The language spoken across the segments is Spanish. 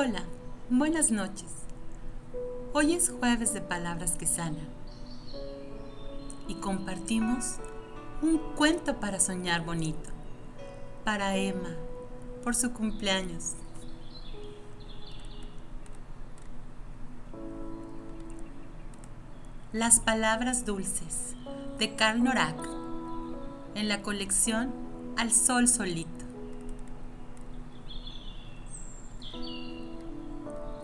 Hola, buenas noches. Hoy es jueves de Palabras que Sanan y compartimos un cuento para soñar bonito, para Emma, por su cumpleaños. Las palabras dulces de Karl Norak en la colección Al Sol Solito.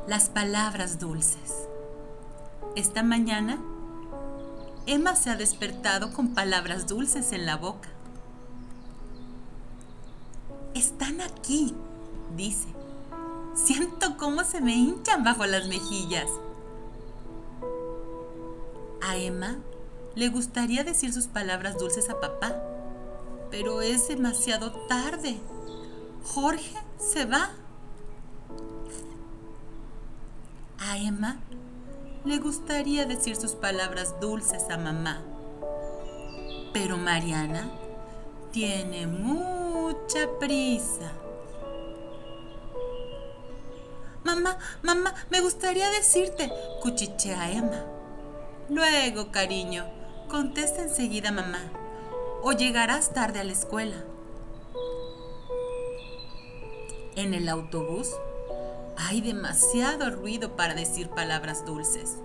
Las palabras dulces. Esta mañana, Emma se ha despertado con palabras dulces en la boca. Están aquí, dice. Siento cómo se me hinchan bajo las mejillas. A Emma le gustaría decir sus palabras dulces a papá, pero es demasiado tarde. Jorge se va. A Emma le gustaría decir sus palabras dulces a mamá. Pero Mariana tiene mucha prisa. Mamá, mamá, me gustaría decirte, cuchichea Emma. Luego, cariño, contesta enseguida mamá, o llegarás tarde a la escuela. En el autobús hay demasiado ruido para decir palabras dulces.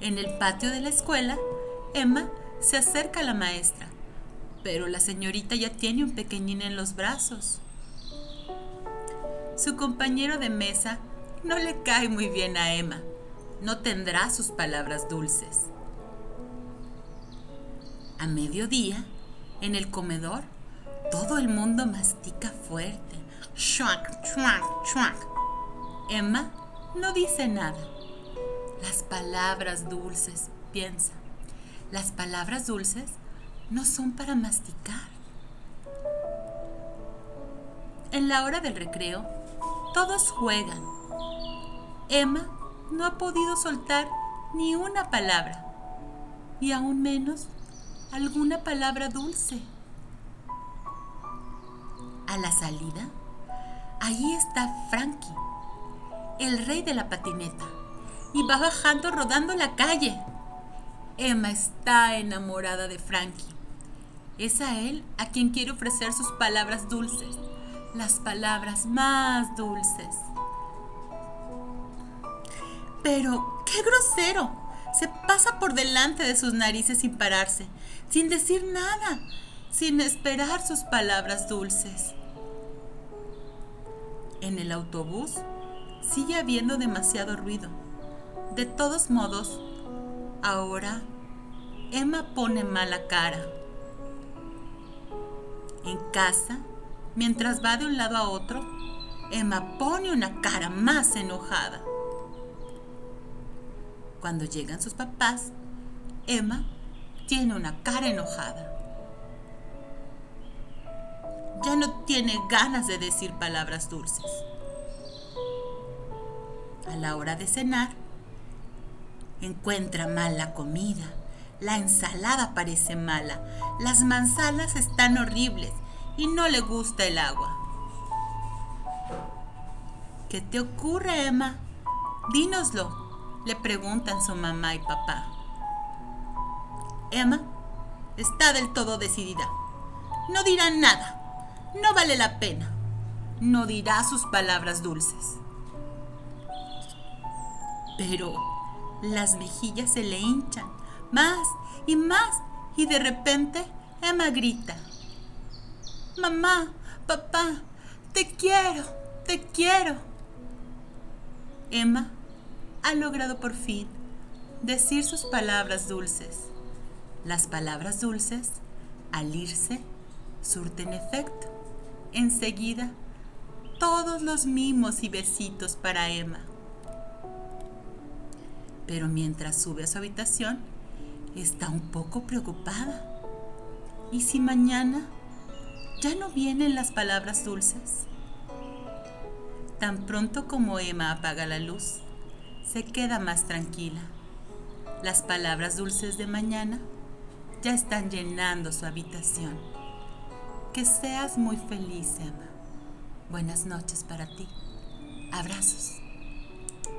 En el patio de la escuela, Emma se acerca a la maestra, pero la señorita ya tiene un pequeñín en los brazos. Su compañero de mesa no le cae muy bien a Emma. No tendrá sus palabras dulces. A mediodía, en el comedor, todo el mundo mastica fuerte Shuac, shuac, shuac. Emma no dice nada. Las palabras dulces, piensa. Las palabras dulces no son para masticar. En la hora del recreo, todos juegan. Emma no ha podido soltar ni una palabra, y aún menos alguna palabra dulce. A la salida, Ahí está Frankie, el rey de la patineta, y va bajando rodando la calle. Emma está enamorada de Frankie. Es a él a quien quiere ofrecer sus palabras dulces, las palabras más dulces. Pero, qué grosero. Se pasa por delante de sus narices sin pararse, sin decir nada, sin esperar sus palabras dulces. En el autobús sigue habiendo demasiado ruido. De todos modos, ahora Emma pone mala cara. En casa, mientras va de un lado a otro, Emma pone una cara más enojada. Cuando llegan sus papás, Emma tiene una cara enojada ya no tiene ganas de decir palabras dulces. A la hora de cenar, encuentra mala comida. La ensalada parece mala. Las manzanas están horribles y no le gusta el agua. ¿Qué te ocurre, Emma? Dínoslo, le preguntan su mamá y papá. Emma está del todo decidida. No dirá nada. No vale la pena. No dirá sus palabras dulces. Pero las mejillas se le hinchan más y más y de repente Emma grita. Mamá, papá, te quiero, te quiero. Emma ha logrado por fin decir sus palabras dulces. Las palabras dulces, al irse, surten efecto enseguida todos los mimos y besitos para Emma. Pero mientras sube a su habitación, está un poco preocupada. ¿Y si mañana ya no vienen las palabras dulces? Tan pronto como Emma apaga la luz, se queda más tranquila. Las palabras dulces de mañana ya están llenando su habitación. Que seas muy feliz, Emma. Buenas noches para ti. Abrazos.